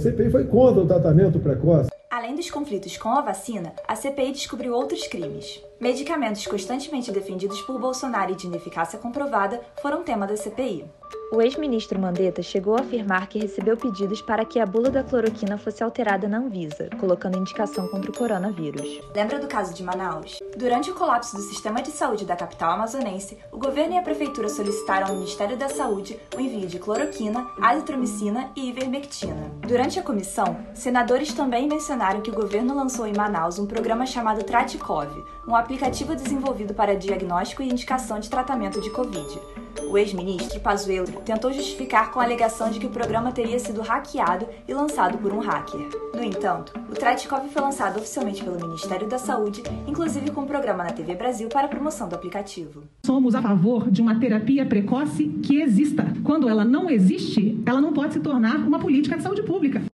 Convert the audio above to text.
CPI foi contra o tratamento precoce. Além dos conflitos com a vacina, a CPI descobriu outros crimes. Medicamentos constantemente defendidos por Bolsonaro e de ineficácia comprovada foram tema da CPI. O ex-ministro Mandetta chegou a afirmar que recebeu pedidos para que a bula da cloroquina fosse alterada na Anvisa, colocando indicação contra o coronavírus. Lembra do caso de Manaus? Durante o colapso do sistema de saúde da capital amazonense, o governo e a prefeitura solicitaram ao Ministério da Saúde o envio de cloroquina, azitromicina e ivermectina. Durante a comissão, senadores também mencionaram que o governo lançou em Manaus um programa chamado Traticov, um aplicativo desenvolvido para diagnóstico e indicação de tratamento de Covid. O ex-ministro Pazuello tentou justificar com a alegação de que o programa teria sido hackeado e lançado por um hacker. No entanto, o Tratikov foi lançado oficialmente pelo Ministério da Saúde, inclusive com um programa na TV Brasil para a promoção do aplicativo. Somos a favor de uma terapia precoce que exista. Quando ela não existe, ela não pode se tornar uma política de saúde pública.